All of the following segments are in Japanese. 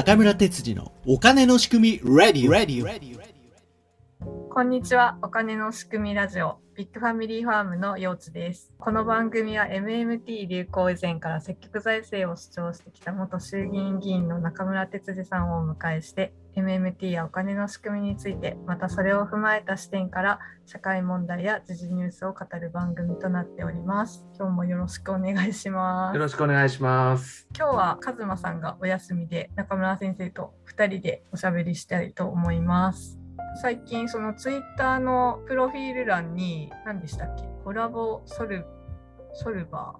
中村哲次のお金の仕組みレディオ。こんにちは。お金の仕組みラジオ、ビッグファミリーファームのようつです。この番組は MMT 流行以前から積極財政を主張してきた元衆議院議員の中村哲司さんをお迎えして、MMT やお金の仕組みについて、またそれを踏まえた視点から社会問題や時事ニュースを語る番組となっております。今日もよろしくお願いしますよ。ろしくお願いします。今日はカズマさんがお休みで中村先生と2人でおしゃべりしたいと思います。最近そのツイッターのプロフィール欄に何でしたっけ？コラボソルソルバ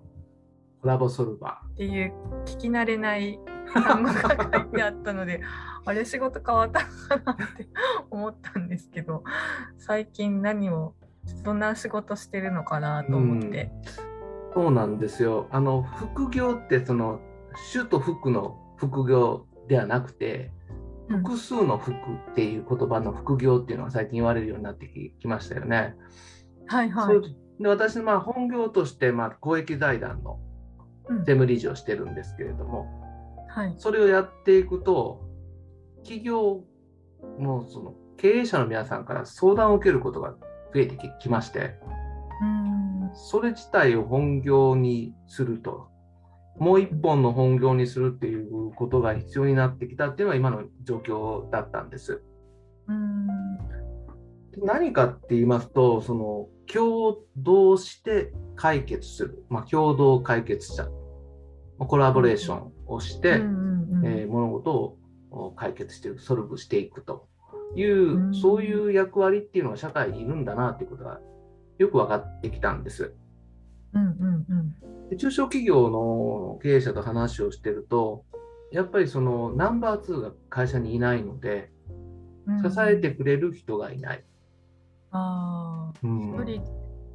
コラボソルバーっていう聞き慣れない単語が書いてあったので あれ仕事変わったのかなって 思ったんですけど最近何をどんな仕事してるのかなと思って。ー。そうなんですよ。あの副業ってその主と副の副業ではなくて、うん複数の副っていう言葉の副業っていうのが最近言われるようになってききましたよね。はいはい。で私のまあ本業としてまあ公益財団のうん。税務理事をしてるんですけれども、はい。それをやっていくと企業のその経営者の皆さんから相談を受けることが増えてききまして、うん。それ自体を本業にすると、もう一本の本業にするっていうことが必要になってきたっていうのが今の状況だったんです。うん。何かって言いますと、その共同して解決する、まあ、共同解決者、まあコラボレーションをして、えー物事をお解決していく、ソルブしていくという、うん。そういう役割っていうのが社会にいるんだなっていうことがよく分かってきたんです。うんうんうん。で中小企業の経営者と話をしてると、やっぱりそのナンバー2が会社にいないので、うん支えてくれる人がいない。ああうん。一人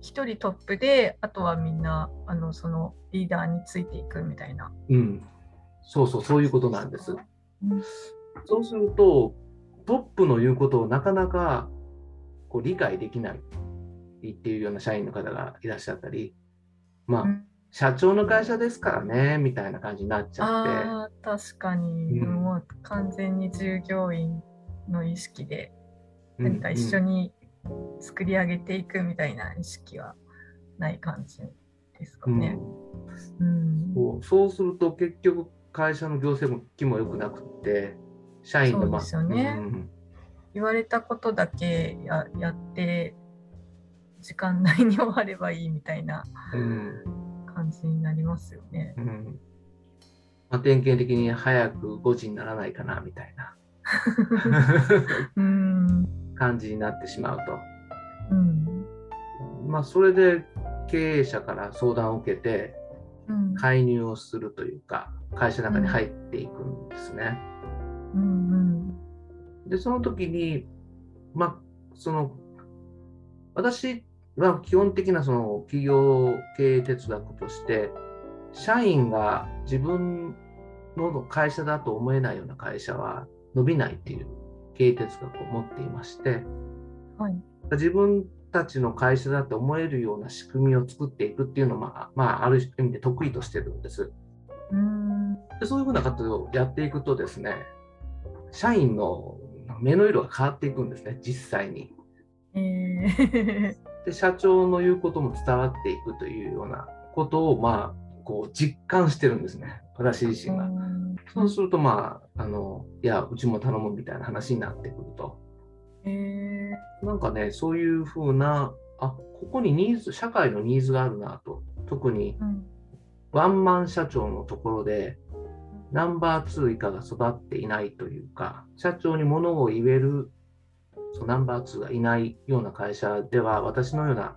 一人トップであとはみんなあのそのリーダーについていくみたいな。うん、そうそう、そういうことなんです。うん。そうすると、トップの言うことをなかなかこう理解できないっていうような社員の方がいらっしゃったり、まあ、うん。社長の会社ですからね、みたいな感じになっちゃって、確かに、うん。もう完全に従業員の意識でうん。何か一緒うんに作り上げていくみたいな意識はない感じですかね。うん。そうそうすると結局会社の業績も良くなくって社員のそうですよね。うん。言われたことだけややって時間内に終わればいいみたいなうん。感じになりますよね。うん。まあ、典型的に早く5時にならないかなみたいな。うん。感じになってしまうと。うん。まあ、それで経営者から相談を受けてうん。介入をするというか会社の中に入っていくんですね。うん。でその時に、まあ、その私は基本的なその企業経営哲学として社員が自分の会社だと思えないような会社は伸びないっていう経営哲学を持っていましてはい自分たちの会社だと思えるような仕組みを作っていくっていうのを、まあ、まあ、ある意味で得意としてるんです。うんでそういうふうな活動をやっていくとですね、社員の目の色が変わっていくんですね、実際に。えーで、社長の言うことも伝わっていくというようなことを、まあ、こう実感してるんですね、私自身が。そうすると、まあ、あの、いや、うちも頼むみたいな話になってくると。えーなんかね、そういうふうな、あ、ここにニーズ、社会のニーズがあるなと。特にうんワンマン社長のところで、ナンバー2以下が育っていないというか、社長に物を言えるナンバー2がいないような会社では、私のような、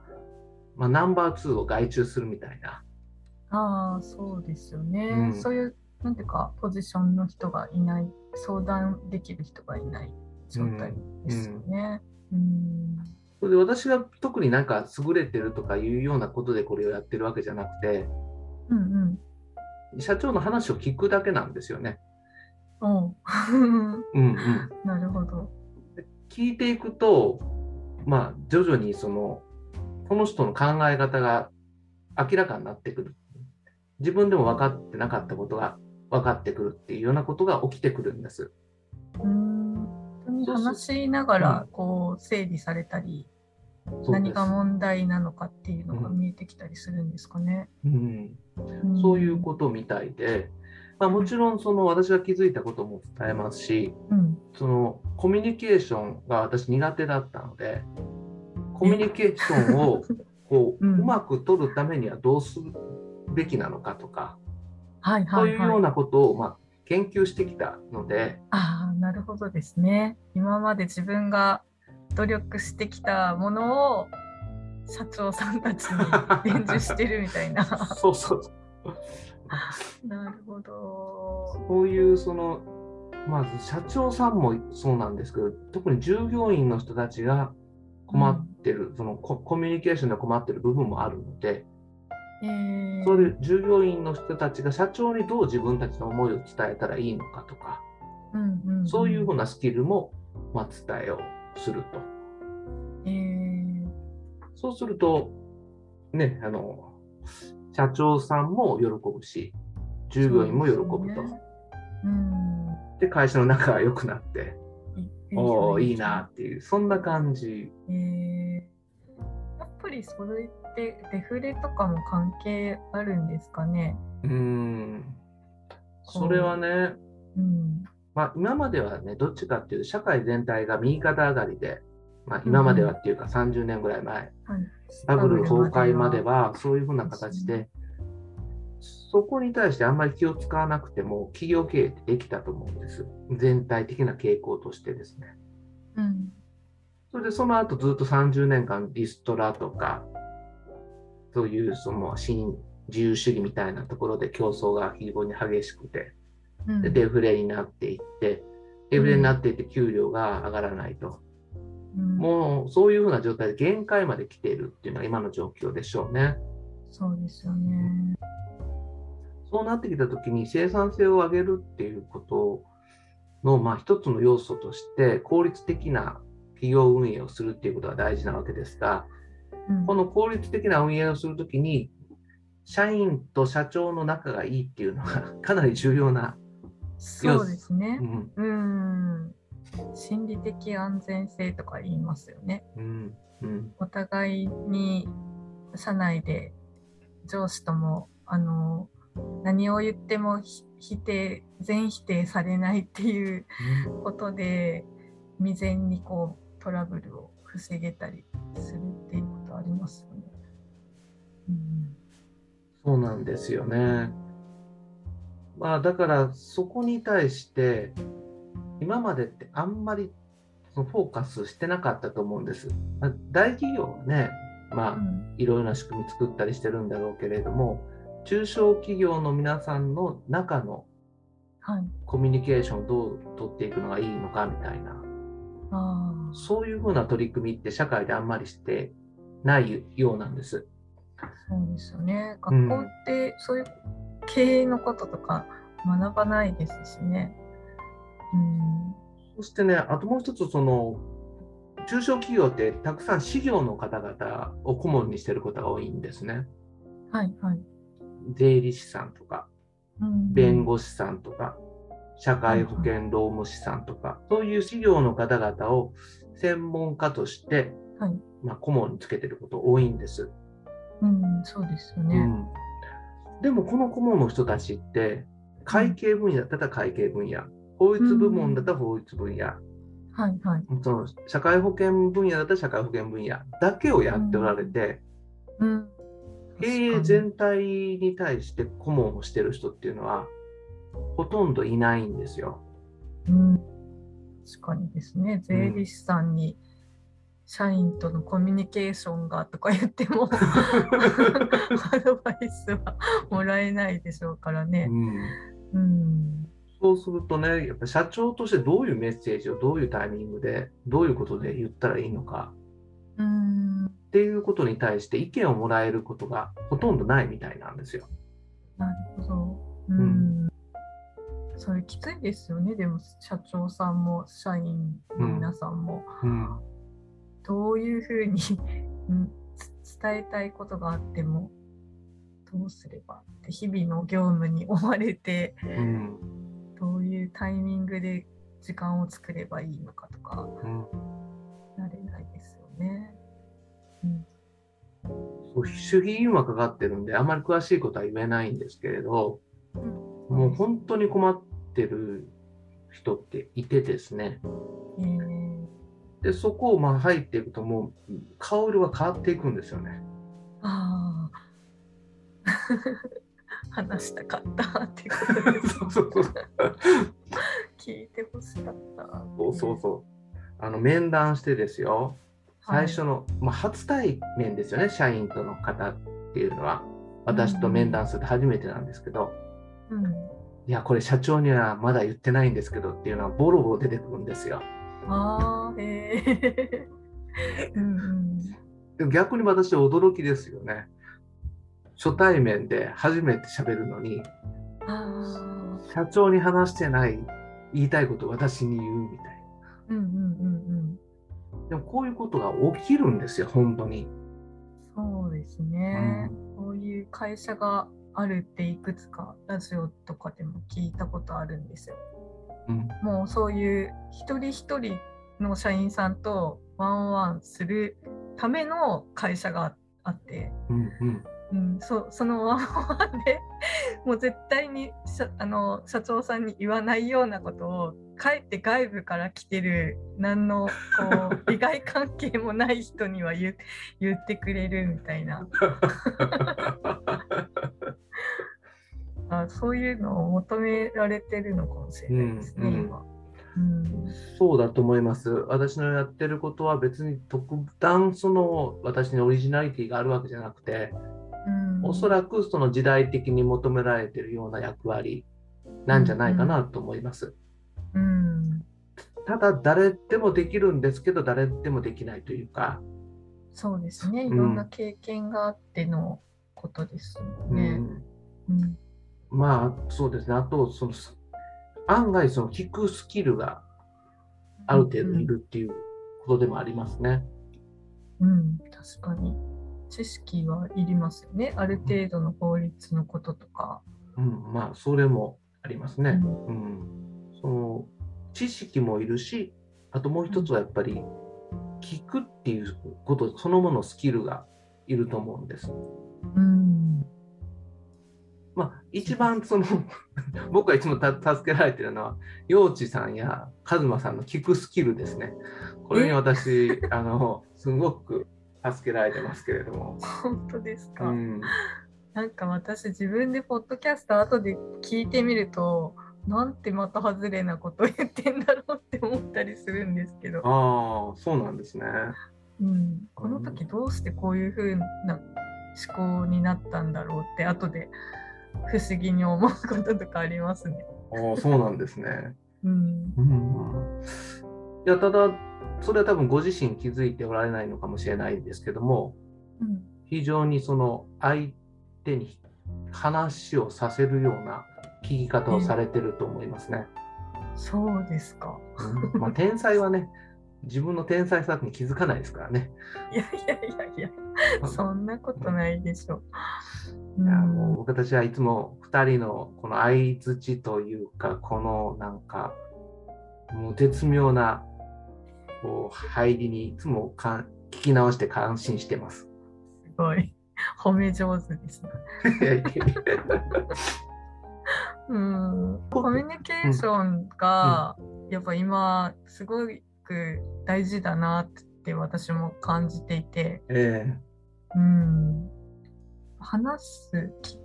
まあ、ナンバー2を外注するみたいな、ああそうですよね、うんそういうなんていうかポジションの人がいない相談できる人がいない状態ですよね。うんそれで私が特になんか優れてるとかいうようなことでこれをやってるわけじゃなくて、うん社長の話を聞くだけなんですよね。ううんうん。なるほど。聞いていくと、まあ、徐々にその、この人の考え方が明らかになってくる。自分でも分かってなかったことが分かってくるっていうようなことが起きてくるんです。うん話しながらこう整理されたり、そうです何が問題なのかっていうのが見えてきたりするんですかね。うん、んそういうことみたいで、まあ、もちろんその私が気づいたことも伝えますし、うんそのコミュニケーションが私苦手だったので、コミュニケーションを こう,、ううんまく取るためにはどうするべきなのかとか、はいはいはい。いうようなことをまあ研究してきたので、ああ、なるほどですね。今まで自分が努力してきたものを社長さんたちに伝授してるみたいな。そうそうなるほど。そういうそのまず社長さんもそうなんですけど特に従業員の人たちが困ってる、そのココミュニケーションで困ってる部分もあるので、えー、そういう従業員の人たちが社長にどう自分たちの思いを伝えたらいいのかとか、うんうんんそういうふうなスキルも、まあ、伝えをすると。えーそうすると、ね、あの、社長さんも喜ぶし、従業員も喜ぶと。そうですねうんで、会社の仲が良くなって、いおお、いいなっていう、そんな感じ。えーやっぱりそれってデフレとかも関係あるんですかね？うーん。それはね、うん。まあ、今まではね、どっちかっていうと、社会全体が右肩上がりで、まあ、今まではっていうか30年ぐらい前、はい、バブル崩壊まではそういうふうな形で、そこに対してあんまり気を使わなくても、企業経営ってできたと思うんです。全体的な傾向としてですね。うん。それでその後ずっと30年間リストラとか、そういうその新自由主義みたいなところで競争が非常に激しくて、うんでデフレになっていって、デフレになっていって給料が上がらないと。うんもうそういうふうな状態で限界まで来ているっていうのが今の状況でしょうね。そうですよね。そうなってきたときに生産性を上げるっていうことの、まあ、一つの要素として効率的な企業運営をするっていうことが大事なわけですが、うんこの効率的な運営をするときに、社員と社長の仲がいいっていうのがかなり重要な、そうですねう。んうん。心理的安全性とか言いますよね。うんうんお互いに社内で上司ともあの何を言ってもひ否定全否定されないっていうことで未然にこうトラブルを防げたりするっていうことありますよね。うんそうなんですよね。まあだからそこに対して今までってあんまりフォーカスしてなかったと思うんです。まあ大企業はね、まあうんいろいろな仕組み作ったりしてるんだろうけれども、中小企業の皆さんの中のはい、コミュニケーションをどう取っていくのがいいのかみたいな、あーそういうふうな取り組みって社会であんまりしてないようなんです。そうですよね。うん学校ってそういう経営のこととか学ばないですしね。うんそしてね、あともう一つ、その、中小企業ってたくさん事業の方々を顧問にしてることが多いんですね。はいはい。税理士さんとか、うん弁護士さんとか、社会保険労務士さんとか、そういう事業の方々を専門家として、はいまあ、顧問につけてること多いんです。うん、そうですよね。うん、でも、この顧問の人たちって、会計分野だったら会計分野、法律部門だったら法律分野、はいはい。その社会保険分野だったら社会保険分野。だけをやっておられて、うん、経営全体に対して顧問をしてる人っていうのはほとんどいないんですよ。うん、確かにですね。税理士さんに社員とのコミュニケーションがとか言っても アドバイスはもらえないでしょうからね。うん、そうするとね、やっぱ社長としてどういうメッセージをどういうタイミングでどういうことで言ったらいいのかうん、っていうことに対して意見をもらえることがほとんどないみたいなんですよ。なるほど。うん、それきついですよね。でも社長さんも社員の皆さんも。うんどういうふうに 伝えたいことがあってもどうすればって日々の業務に追われてうんどういうタイミングで時間を作ればいいのかとかうん慣れないですよね。うん。そう守秘義務はかかってるんで、あまり詳しいことは言えないんですけれど、うん。もう本当に困ってる人っていてですね、えー。でそこをまあ入っていくと、もう顔色が変わっていくんですよね。ああ話したかったってことです そうそうそう聞いてほしかった。そうそうそう。あの面談してですよ、最初の、まあ、初対面ですよね、社員との方っていうのは。私と面談すると初めてなんですけど、うん、いや、これ社長にはまだ言ってないんですけどっていうのはボロボロ出てくるんですよ。ああ、へえ。うん逆に私は驚きですよね。初対面で初めて喋るのに、社長に話してない言いたいことを私に言うみたいうんうんうんな。でもこういうことが起きるんですよ、本当に。うん。そうですね。こういう会社があるっていくつかラジオとかでも聞いたことあるんですよ。うんもうそういう一人一人の社員さんとワンワンするための会社があって、うんうんうん、そそのワンワンでもう絶対に社あの社長さんに言わないようなことをかえって外部から来てる何のこう利害関係もない人には言う言ってくれるみたいなあそういうのを求められてるのかもしれないですね、うんうん今。うんそうだと思います。私のやってることは別に特段その私にオリジナリティがあるわけじゃなくて、うん、おそらくその時代的に求められているような役割なんじゃないかなと思います。うん、ただ誰でもできるんですけど誰でもできないというか、そうですねいうんろんな経験があってのことですもうんね。うんまあそうですね。あとその案外その聞くスキルがある程度いるっていうことでもありますね。うん、確かに。知識はいりますよね。ある程度の法律のこととか。うん、まあそれもありますね。うんうん、その知識もいるし、あともう一つはやっぱり聞くっていうことそのものスキルがいると思うんです。うん。まあ、一番その 僕がいつもた助けられてるのは、陽地さんやカズマさんの聞くスキルですね。これに私、あのすごく助けられてますけれども。本当ですか？うん、なんか私自分でポッドキャスト後で聞いてみると、なんてまた外れなこと言ってんだろうって思ったりするんですけど、ああ、そうなんですね。うん、この時どうしてこういう風な思考になったんだろうって後で不思議に思うこととかありますね。ああ、そうなんですね。うん。うんいやただ、それは多分ご自身気づいておられないのかもしれないんですけども、うん非常にその相手に話をさせるような聞き方をされてると思いますね。そうですか。うんまあ、天才はね、自分の天才さに気づかないですからね。いやいやいやいや、そんなことないでしょ。ういやんもう僕たちはいつも2人のこの相づちというか、このなんか、もう絶妙なこう入りにいつもかん聞き直して感心してます。すごい。褒め上手ですね。うん。コミュニケーションが、やっぱ今、すごく大事だなって私も感じていて、えうん。話す、き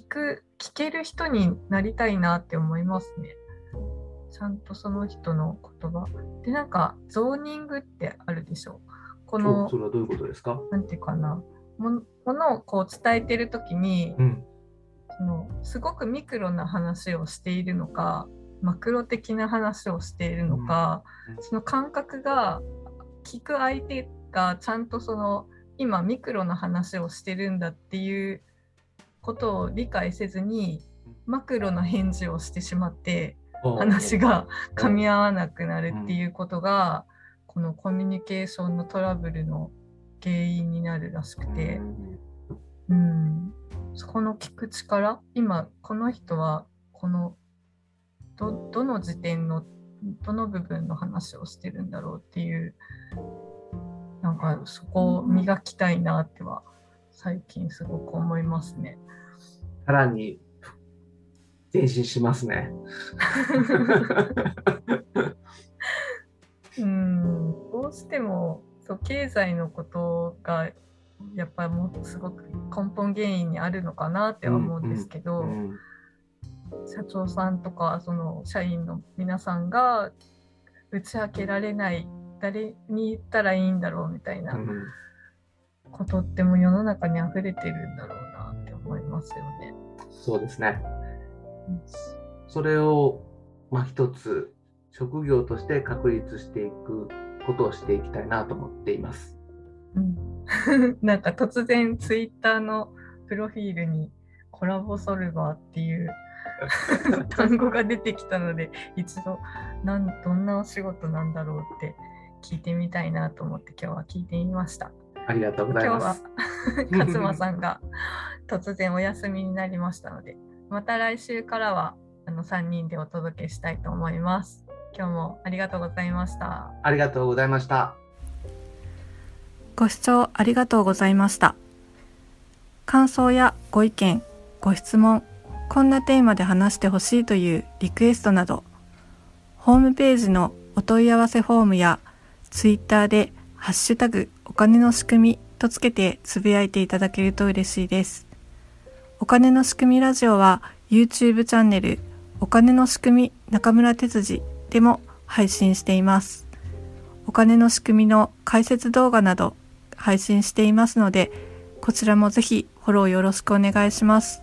聞く、聞ける人になりたいなって思いますね。ちゃんとその人の言葉。で、なんか、ゾーニングってあるでしょ。こえのそ、れはどういうことですか？なんていうかな、もものをこう伝えてるときに、うん。そのすごくミクロな話をしているのか、マクロ的な話をしているのか、うんうんその感覚が聞く相手がちゃんとその今ミクロな話をしてるんだっていうことを理解せずにマクロな返事をしてしまって話が噛み合わなくなるっていうことがこのコミュニケーションのトラブルの原因になるらしくて、うん、そこの聞く力今この人はこのどどの時点のどの部分の話をしてるんだろうっていうなんかそこを磨きたいなっては最近すごく思いますね。さらに前進しますね。うんどうしてもそう経済のことがやっぱりもうすごく根本原因にあるのかなっては思うんですけど、うん社長さんとかその社員の皆さんが打ち明けられない誰に言ったらいいんだろうみたいなうんことってもう世の中に溢れてるんだろうなって思いますよね。そうですね。それを、まあ、一つ職業として確立していくことをしていきたいなと思っています。うん、なんか突然ツイッターのプロフィールにコラボソルバーっていう 単語が出てきたので一度なんどんなお仕事なんだろうって聞いてみたいなと思って今日は聞いてみました。ありがとうござい今日はます。勝間さんが突然お休みになりましたのでまた来週からはあの3人でお届けしたいと思います。今日もありがとうございました。ありがとうございました。ご視聴ありがとうございました。感想やご意見、ご質問、こんなテーマで話してほしいというリクエストなど、ホームページのお問い合わせフォームやツイッターでハッシュタグお金の仕組みとつけてつぶやいていただけると嬉しいです。お金の仕組みラジオは YouTube チャンネルお金の仕組み中村哲司でも配信しています。お金の仕組みの解説動画など配信していますので、こちらもぜひフォローよろしくお願いします。